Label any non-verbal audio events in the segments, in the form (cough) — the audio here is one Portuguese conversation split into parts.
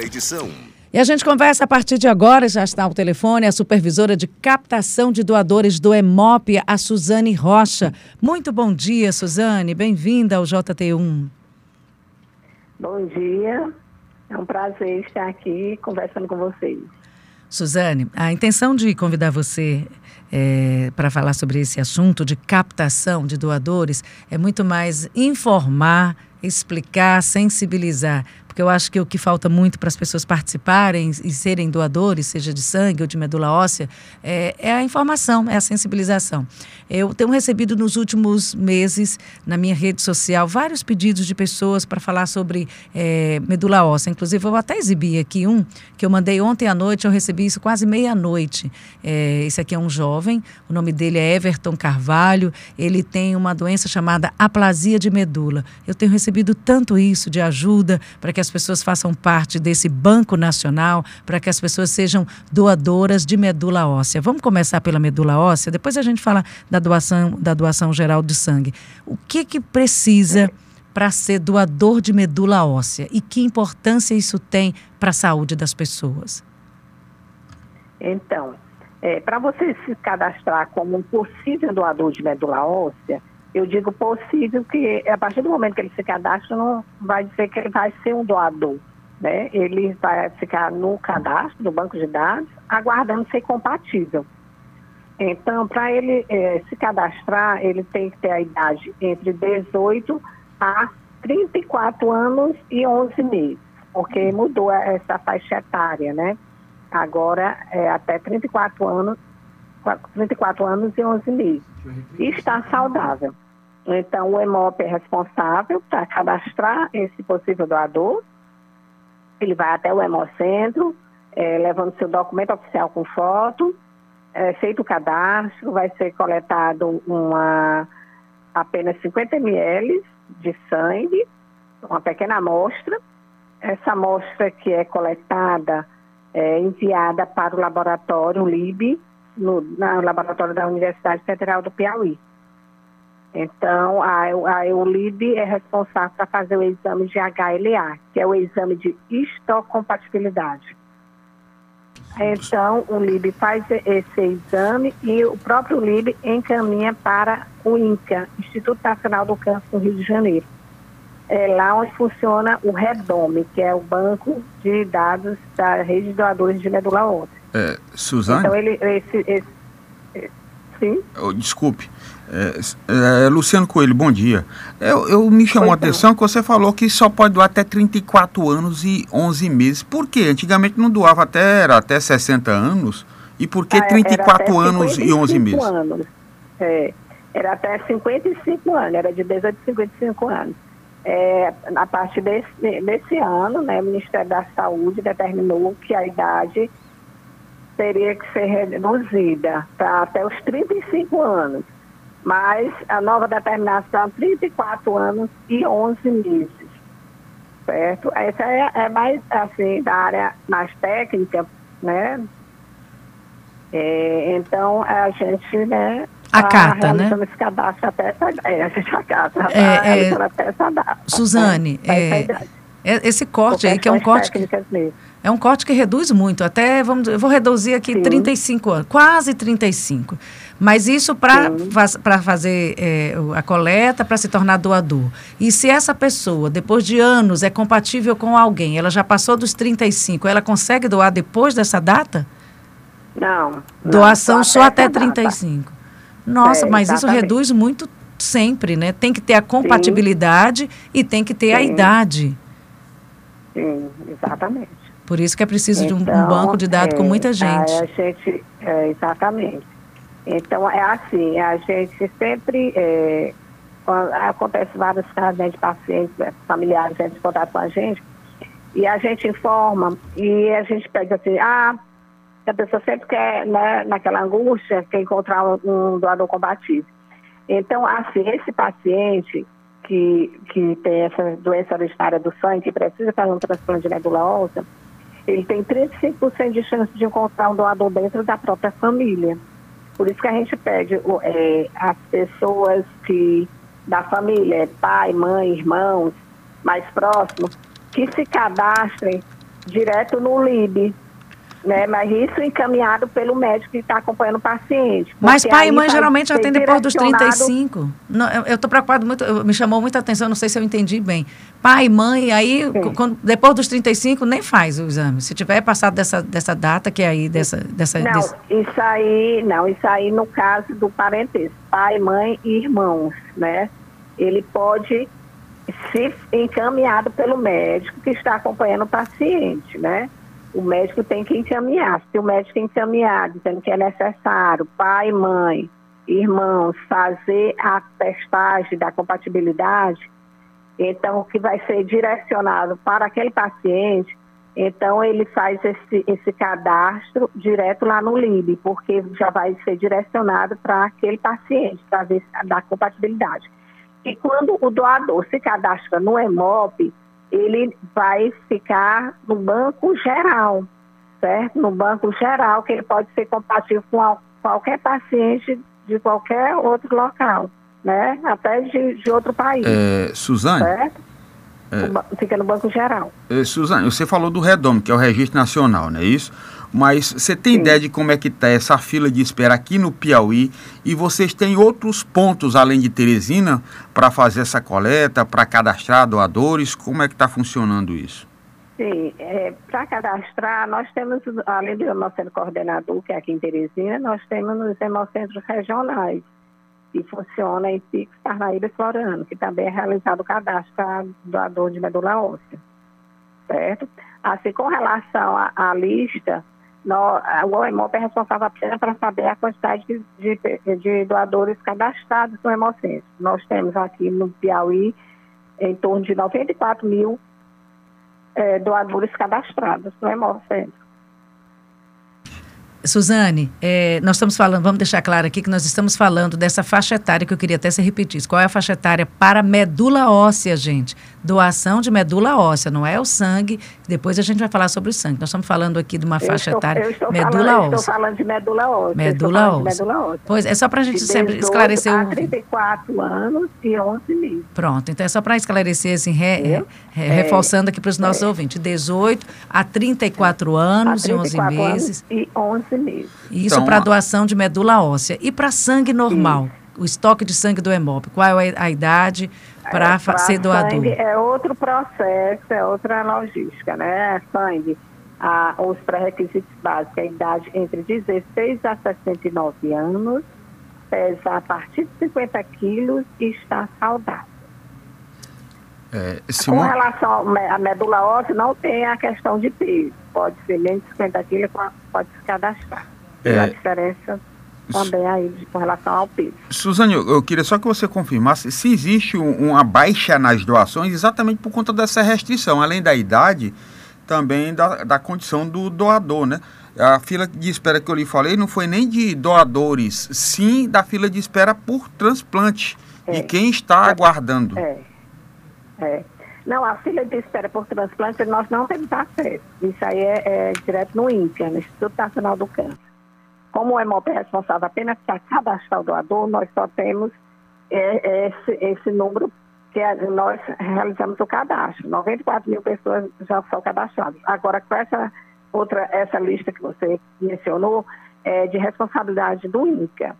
Primeira edição. E a gente conversa a partir de agora, já está ao telefone, a supervisora de captação de doadores do EMOP, a Suzane Rocha. Muito bom dia, Suzane. Bem-vinda ao JT1. Bom dia. É um prazer estar aqui conversando com vocês. Suzane, a intenção de convidar você é, para falar sobre esse assunto de captação de doadores é muito mais informar, explicar, sensibilizar porque eu acho que o que falta muito para as pessoas participarem e serem doadores, seja de sangue ou de medula óssea, é, é, a informação, é a sensibilização. Eu tenho recebido nos últimos meses, na minha rede social, vários pedidos de pessoas para falar sobre é, medula óssea. Inclusive, eu até exibi aqui um que eu mandei ontem à noite, eu recebi isso quase meia-noite. É, esse aqui é um jovem, o nome dele é Everton Carvalho, ele tem uma doença chamada aplasia de medula. Eu tenho recebido tanto isso de ajuda para que que as pessoas façam parte desse banco nacional, para que as pessoas sejam doadoras de medula óssea. Vamos começar pela medula óssea, depois a gente fala da doação, da doação geral de sangue. O que que precisa para ser doador de medula óssea e que importância isso tem para a saúde das pessoas? Então, é, para você se cadastrar como um possível doador de medula óssea, eu digo possível que a partir do momento que ele se cadastra, não vai dizer que ele vai ser um doador. Né? Ele vai ficar no cadastro do banco de dados, aguardando ser compatível. Então, para ele é, se cadastrar, ele tem que ter a idade entre 18 a 34 anos e 11 meses, porque mudou essa faixa etária, né? Agora é até 34 anos 34 anos e 11 meses. E está saudável. Então, o EMOP é responsável para cadastrar esse possível doador. Ele vai até o Hemocentro, é, levando seu documento oficial com foto, é, feito o cadastro, vai ser coletado uma, apenas 50 ml de sangue, uma pequena amostra. Essa amostra que é coletada é enviada para o laboratório LIB, no, laboratório da Universidade Federal do Piauí. Então, a, a EULIB é responsável para fazer o exame de HLA, que é o exame de histocompatibilidade. Então, o LIB faz esse exame e o próprio LIB encaminha para o INCA, Instituto Nacional do Câncer do Rio de Janeiro. É lá onde funciona o REDOME, que é o banco de dados da rede de doadores de medula óssea. É, Suzane? Então, ele, esse, esse, sim? Oh, desculpe. É, é, Luciano Coelho, bom dia. Eu, eu me chamou a atenção que você falou que só pode doar até 34 anos e 11 meses. Por quê? Antigamente não doava até, era até 60 anos. E por que ah, 34 anos e 11 meses? Anos. É, era até 55 anos, era de 18 a 55 anos. É, a partir desse, desse ano, né, o Ministério da Saúde determinou que a idade teria que ser reduzida para até os 35 anos. Mas a nova determinação, 34 anos e 11 meses. Certo? Essa é, é mais, assim, da área mais técnica, né? É, então, a gente, né, Acata, tá né? esse cadastro até essa é, a gente acata, é, é, até essa data. Suzane, é, é, esse corte aí, que é um corte... Que, é um corte que reduz muito, até, vamos, eu vou reduzir aqui Sim. 35 anos, quase 35. Mas isso para fazer é, a coleta, para se tornar doador. E se essa pessoa, depois de anos, é compatível com alguém, ela já passou dos 35, ela consegue doar depois dessa data? Não. Doação não, só até, até 35. Data. Nossa, é, mas isso reduz muito sempre, né? Tem que ter a compatibilidade Sim. e tem que ter Sim. a idade. Sim, exatamente. Por isso que é preciso então, de um, um, então, banco de dados é, com muita gente. A gente é, exatamente. Então, é assim, a gente sempre, é, acontece vários casos né, de pacientes, né, familiares, gente de contato com a gente, e a gente informa, e a gente pede assim, ah, a pessoa sempre quer, né, naquela angústia, quer encontrar um, doador combativo. Então, assim, esse paciente que, que tem essa doença originária do sangue, que precisa fazer um transplante de medula óssea, ele tem 35% de chance de encontrar um doador dentro da própria família. Por isso que a gente pede é, as pessoas que da família, pai, mãe, irmãos, mais próximos, que se cadastrem direto no LIB, né? Mas isso encaminhado pelo médico que está acompanhando o paciente. Mas pai e mãe geralmente já tem depois dos 35. Não, eu estou preocupado muito, me chamou muita atenção, não sei se eu entendi bem. Pai, mãe, aí quando, depois dos 35 nem faz o exame. Se tiver passado dessa, dessa data que é aí dessa dessa Não, desse... isso aí, não, isso aí no caso do parentesco, pai, mãe e irmãos, né? Ele pode ser encaminhado pelo médico que está acompanhando o paciente, né? O médico tem que encaminhar. Se o médico encaminhar, dizendo que é necessário, pai, mãe, irmãos, fazer a testagem da compatibilidade, então o que vai ser direcionado para aquele paciente, então ele faz esse, esse cadastro direto lá no LIB, porque já vai ser direcionado para aquele paciente, para ver da compatibilidade. E quando o doador se cadastra no EMOP, ele vai ficar no banco geral, certo? No banco geral, que ele pode ser compatível com qualquer paciente de qualquer outro local, né? Até de, de outro país. É, Suzane? Certo? É, fica no banco geral. É, Suzane, você falou do REDOM, que é o Registro Nacional, não é isso? Mas você tem Sim. ideia de como é que está essa fila de espera aqui no Piauí? E vocês têm outros pontos além de Teresina para fazer essa coleta, para cadastrar doadores? Como é que está funcionando isso? Sim, é, para cadastrar, nós temos, além do nosso coordenador, que é aqui em Teresina, nós temos os hemocentros regionais, que funciona em Pix, Parnaíba e Florano, que também é realizado o cadastro para doador de medula óssea, certo? Assim, com relação à lista, no, o OEMOP é responsável apenas para saber a quantidade de, de, de, doadores cadastrados no Hemocentro. Nós temos aqui no Piauí em torno de 94 mil é, doadores cadastrados no Hemocentro. Suzane, é, nós estamos falando, vamos deixar claro aqui que nós estamos falando dessa faixa etária que eu queria até se repetir. Qual é a faixa etária para medula óssea, gente? Doação de medula óssea, não é o sangue. Depois a gente vai falar sobre o sangue. Nós estamos falando aqui de uma eu faixa estou, etária medula falando, óssea. Estou falando de medula óssea. Medula óssea. medula óssea. Pois é só para a gente sempre esclarecer a 34 anos e 11 meses. Pronto, então é só para esclarecer assim, re, re, é, reforçando aqui para os nossos é. ouvintes, 18 a 34 anos a 34 e 11 meses. e 11 meses. Isso então, para doação de medula óssea. E para sangue normal? Isso. O estoque de sangue do hemop, qual é a idade para é, ser doador? é outro processo, é outra logística, né? Sangue, a, os pré-requisitos básicos, a idade entre 16 a 69 anos, pesa a partir de 50 quilos e está saudável. É, Com relação à medula óssea, não tem a questão de peso. Pode ser menos de 50 quilos, pode se cadastrar. É, a diferença também aí de, com relação ao peso. Suzane, eu, eu, queria só que você confirmasse se existe um, uma baixa nas doações exatamente por conta dessa restrição, além da idade, também da, da condição do doador, né? A fila de espera que eu lhe falei não foi nem de doadores, sim da fila de espera por transplante, é. de quem está é. aguardando. É. É. Não, a fila de espera por transplante nós não temos acesso. Isso aí é, é direto no INPE, no Instituto Nacional do Câncer. Como o EMOP é responsável apenas para cadastrar o doador, nós só temos é, esse, esse número que é, nós realizamos o cadastro. 94 mil pessoas já são cadastradas. Agora, com essa outra, essa lista que você mencionou, é de responsabilidade do INCA.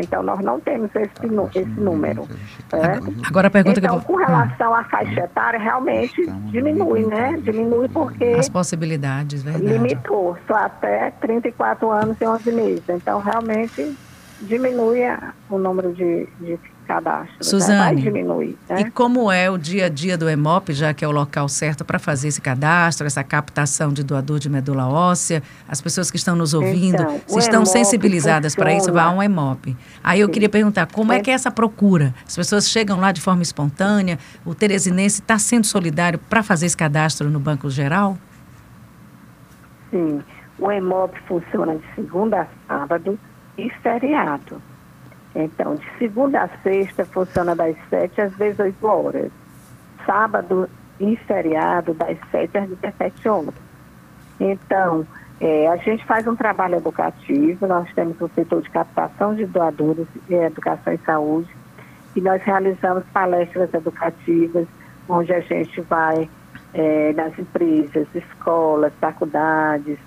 Então, nós não temos esse, esse número. É? Agora a pergunta então, que eu vou... com relação à faixa etária, realmente diminui, né? Diminui porque... As possibilidades, verdade. Limitou só até 34 anos e 11 meses. Então, realmente diminui o número de, de cadastro. Né? Suzane, né? diminuir. Né? E como é o dia a dia do EMOP, já que é o local certo para fazer esse cadastro, essa captação de doador de medula óssea? As pessoas que estão nos ouvindo, então, se estão sensibilizadas para isso, vá a um EMOP. Aí eu Sim. queria perguntar, como é. é que é essa procura? As pessoas chegam lá de forma espontânea? O teresinense está sendo solidário para fazer esse cadastro no Banco Geral? Sim. O EMOP funciona de segunda a sábado e feriado. Então, de segunda a sexta funciona das 7 às 18 horas. Sábado e feriado, das 7 às 17 horas. Então, é, a gente faz um trabalho educativo, nós temos o setor de captação de doadores, é, educação e saúde, e nós realizamos palestras educativas, onde a gente vai é, nas empresas, escolas, faculdades,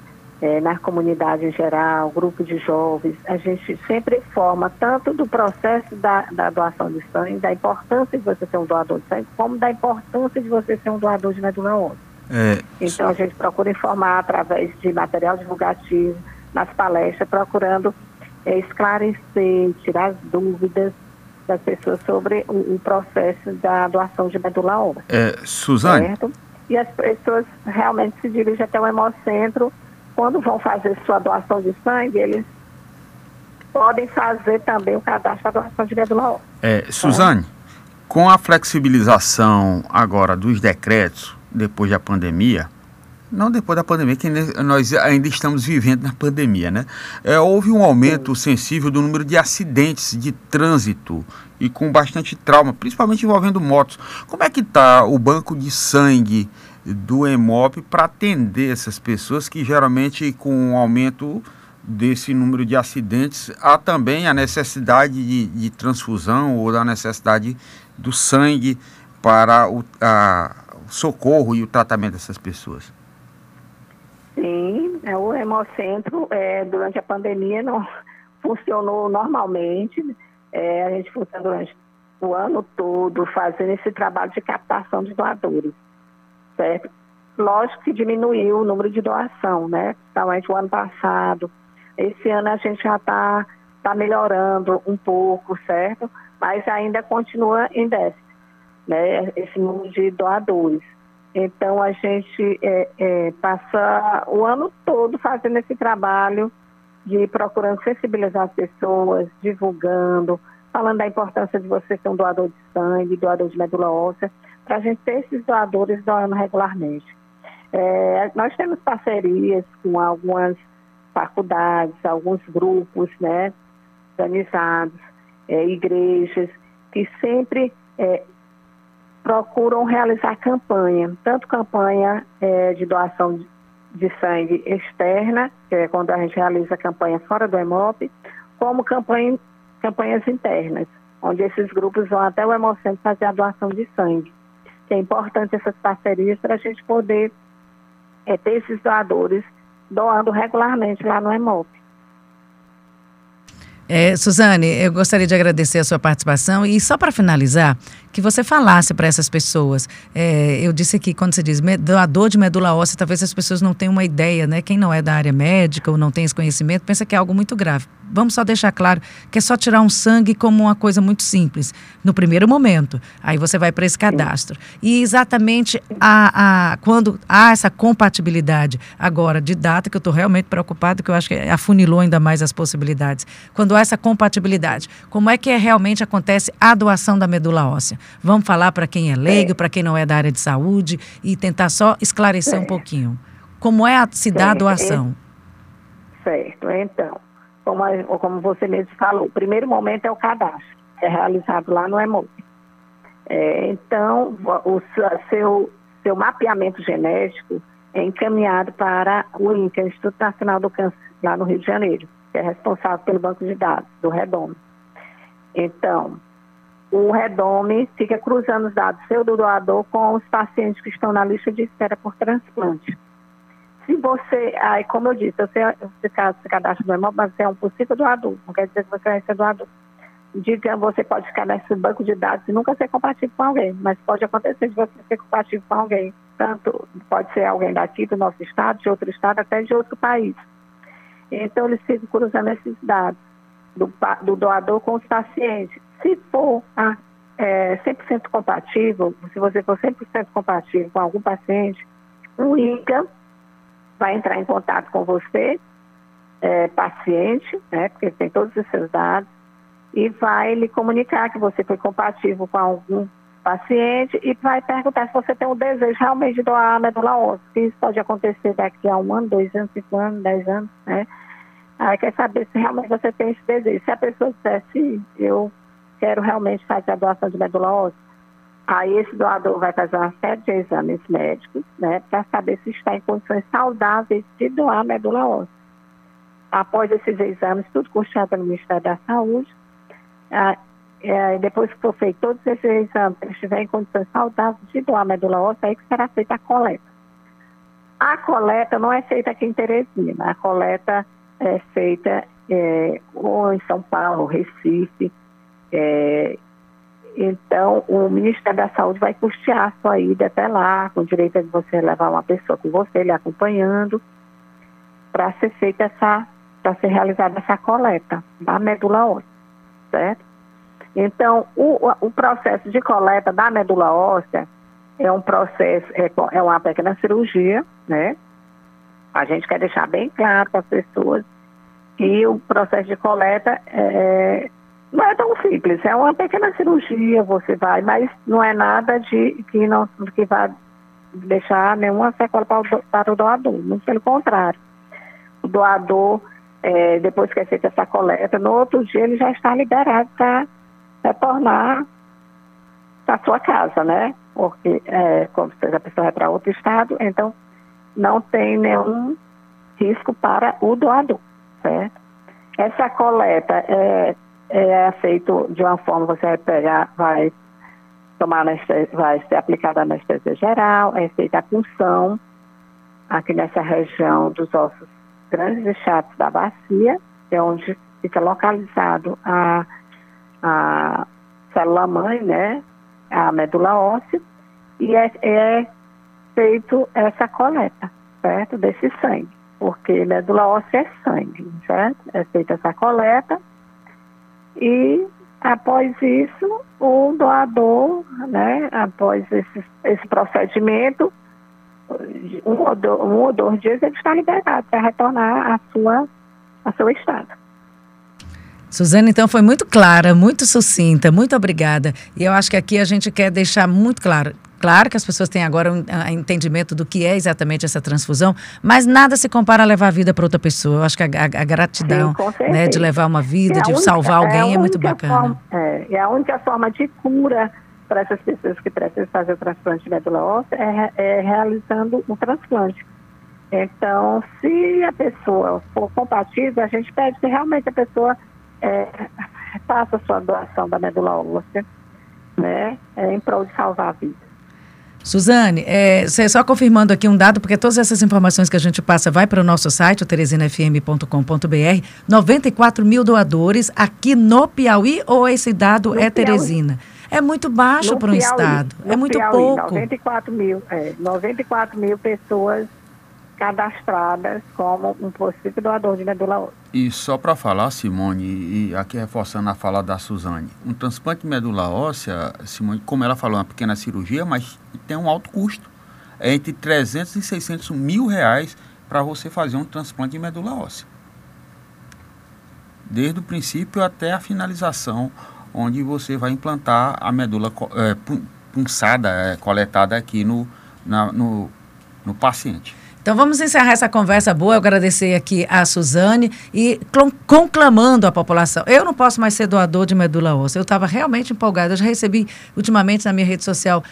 é, na comunidade em geral, grupo de jovens, a gente sempre informa tanto do processo da, da doação de sangue, da importância de você ser um doador de sangue, como da importância de você ser um doador de medula óssea. É. Então a gente procura informar através de material divulgativo, nas palestras, procurando é, esclarecer, tirar as dúvidas das pessoas sobre o, o processo da doação de medula óssea. É, Suzane? Certo? E as pessoas realmente se dirigem até o hemocentro quando vão fazer sua doação de sangue, eles podem fazer também o cadastro da doação de medula óssea. É, Suzane, com a flexibilização agora dos decretos, depois da pandemia, não depois da pandemia, que nós ainda estamos vivendo na pandemia, né? É, houve um aumento Sim. sensível do número de acidentes de trânsito e com bastante trauma, principalmente envolvendo motos. Como é que está o banco de sangue do EMOP para atender essas pessoas que geralmente com o aumento desse número de acidentes há também a necessidade de, de transfusão ou da necessidade do sangue para o, a, socorro e o tratamento dessas pessoas? Sim, é, o Hemocentro é, durante a pandemia não (laughs) funcionou normalmente. É, a gente funcionou durante o ano todo fazendo esse trabalho de captação de doadores certo? Lógico que diminuiu o número de doação, né? Principalmente o ano passado. Esse ano a gente já está tá melhorando um pouco, certo? Mas ainda continua em déficit, né? Esse número de doadores. Então a gente é, é, passa o ano todo fazendo esse trabalho de procurando sensibilizar as pessoas, divulgando, falando da importância de você ser um doador de sangue, doador de medula óssea, para a gente ter esses doadores doando regularmente. É, nós temos parcerias com algumas faculdades, alguns grupos né, organizados, é, igrejas, que sempre é, procuram realizar campanha, tanto campanha é, de doação de, sangue externa, que é quando a gente realiza campanha fora do EMOP, como campanha, campanhas internas, onde esses grupos vão até o Hemocentro fazer a doação de sangue que é importante essas parcerias para a gente poder é, ter esses doadores doando regularmente lá no EMOP. É, Suzane, eu gostaria de agradecer a sua participação e só para finalizar, que você falasse para essas pessoas. É, eu disse aqui, quando você diz doador de medula óssea, talvez as pessoas não tenham uma ideia, né? Quem não é da área médica ou não tem esse conhecimento, pensa que é algo muito grave. Vamos só deixar claro que é só tirar um sangue como uma coisa muito simples, no primeiro momento. Aí você vai para esse cadastro. E exatamente a, a, quando há essa compatibilidade agora de data, que eu estou realmente preocupado, que eu acho que afunilou ainda mais as possibilidades. Quando há essa compatibilidade, como é que é, realmente acontece a doação da medula óssea? Vamos falar para quem é leigo, é. para quem não é da área de saúde e tentar só esclarecer um pouquinho. Como é a se dá a doação? Certo, então como, a, como você mesmo falou, o primeiro momento é o cadastro, é realizado lá no EMOP. É, então, o seu, seu mapeamento genético é encaminhado para o INCA, Instituto Nacional do Câncer, lá no Rio de Janeiro, que é responsável pelo banco de dados, do REDOME. Então, o REDOME fica cruzando os dados seu do doador com os pacientes que estão na lista de espera por transplante. Se você, aí, como eu disse, você, se cadastra no EMOB, mas você é um possível doador, não quer dizer que você vai ser doador. Diga, você pode ficar nesse banco de dados e nunca ser compatível com alguém, mas pode acontecer de você ser compatível com alguém. Tanto pode ser alguém daqui do nosso estado, de outro estado, até de outro país. Então, eles ficam cruzando esses dados do, do doador com os pacientes. Se for ah, é, 100% compatível, se você for 100% compatível com algum paciente, o INCA vai entrar em contato com você, é, paciente, né, porque tem todos os seus dados, e vai lhe comunicar que você foi compatível com algum paciente e vai perguntar se você tem o desejo realmente de doar a medula óssea. Isso pode acontecer daqui a um ano, dois anos, cinco anos, dez anos, né? Aí quer saber se realmente você tem esse desejo. Se a pessoa disser, sim, eu quero realmente fazer a doação de medula óssea, Aí esse doador vai fazer uma série de exames médicos, né, para saber se está em condições saudáveis de doar medula óssea. Após esses exames, tudo custeado pelo Ministério da Saúde, ah, é, depois que for feito todos esses exames, ele estiver em condições saudáveis de doar medula óssea, aí que será feita a coleta. A coleta não é feita aqui em Teresina, a coleta é feita é, ou em São Paulo, Recife. É, então, o Ministério da Saúde vai custear a sua ida até lá, com direito de você levar uma pessoa com você, lhe acompanhando, para ser feita essa, para ser realizada essa coleta da medula óssea, certo? Então, o, o processo de coleta da medula óssea é um processo, é, é uma pequena cirurgia, né? A gente quer deixar bem claro para as pessoas que o processo de coleta é, não é tão simples, é uma pequena cirurgia, você vai, mas não é nada de que não que vai deixar nenhuma sequela para o, para o doador, muito pelo contrário. O doador, é, depois que é feita essa coleta, no outro dia ele já está liberado para retornar para sua casa, né? Porque é, como a pessoa vai para outro estado, então não tem nenhum risco para o doador, certo? Essa coleta é, é feita de uma forma, você vai pegar, vai tomar anestesia, vai ser aplicada anestesia geral, é feita a punção aqui nessa região dos ossos grandes e chatos da bacia, é onde fica localizado a, a célula-mãe, né, a medula óssea, e é, é feito essa coleta, certo, desse sangue, porque medula óssea é sangue, certo? É feita essa coleta. E após isso o doador, né, após esse, esse procedimento, um ou, dois, um ou dois dias ele está liberado para retornar à sua, ao seu estado. Suzana, então, foi muito clara, muito sucinta, muito obrigada. E eu acho que aqui a gente quer deixar muito claro. Claro que as pessoas têm agora um entendimento do que é exatamente essa transfusão, mas nada se compara a levar a vida para outra pessoa. Eu acho que a, a, a gratidão Sim, né, de levar uma vida, é de única, salvar alguém é, é muito bacana. Forma, é, é a única forma de cura para essas pessoas que precisam fazer o transplante de medula óssea é, é realizando um transplante. Então, se a pessoa for compatível, a gente pede que realmente a pessoa é, faça a sua doação da medula óssea, né, é, em prol de salvar a vida. Suzane, é, só confirmando aqui um dado, porque todas essas informações que a gente passa vai para o nosso site, o teresinafm.com.br, 94 mil doadores aqui no Piauí ou esse dado no é Piauí. Teresina? É muito baixo para um estado, é muito Piauí, pouco. 94 mil, é, 94 mil pessoas cadastradas como um possível doador de medula óssea. E só para falar, Simone, e aqui reforçando a fala da Suzane, um transplante de medula óssea, Simone, como ela falou, é uma pequena cirurgia, mas tem um alto custo. É entre 300 e 600 mil reais para você fazer um transplante de medula óssea. Desde o princípio até a finalização, onde você vai implantar a medula é, punçada, é, coletada aqui no, na, no, no paciente. Então vamos encerrar essa conversa boa. Eu agradecer aqui a Suzane e conclamando a população. Eu não posso mais ser doador de medula óssea. Eu estava realmente empolgada. Eu já recebi ultimamente na minha rede social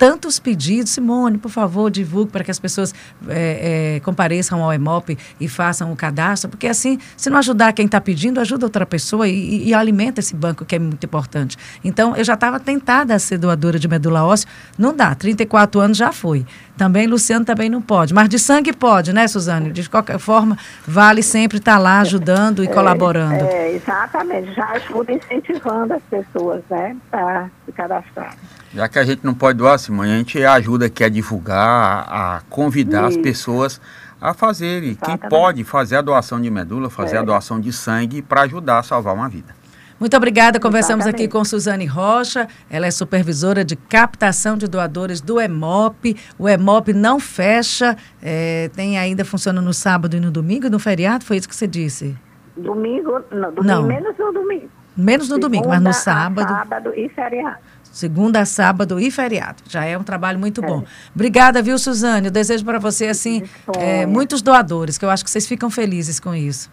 tantos pedidos. Simone, por favor, divulgue para que as pessoas é, é, compareçam ao EMOP e façam o cadastro, porque assim, se não ajudar quem está pedindo, ajuda outra pessoa e, e, e, alimenta esse banco, que é muito importante. Então, eu já estava tentada a ser doadora de medula óssea. Não dá, 34 anos já foi. Também, Luciano também não pode. Mas de sangue pode, né, Suzane? De qualquer forma, vale sempre estar tá lá ajudando e é, colaborando. É, exatamente. Já ajuda incentivando as pessoas, né, para se cadastrar. Já que a gente não pode doar, Simone, a gente ajuda aqui a divulgar, a convidar Isso. as pessoas a fazerem. Exatamente. Quem pode fazer a doação de medula, fazer é. a doação de sangue para ajudar a salvar uma vida. Muito obrigada. Conversamos Exatamente. aqui com Suzane Rocha. Ela é supervisora de captação de doadores do EMOP. O EMOP não fecha, é, tem ainda funciona no sábado e no domingo e no feriado? Foi isso que você disse? Domingo, não, domingo não. menos no domingo. Menos no Segunda domingo, mas no sábado. Sábado e feriado. Segunda, sábado e feriado. Já é um trabalho muito é. bom. Obrigada, viu, Suzane? Eu desejo para você, assim, é, muitos doadores, que eu acho que vocês ficam felizes com isso.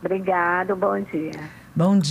Obrigado, bom dia. Bom dia.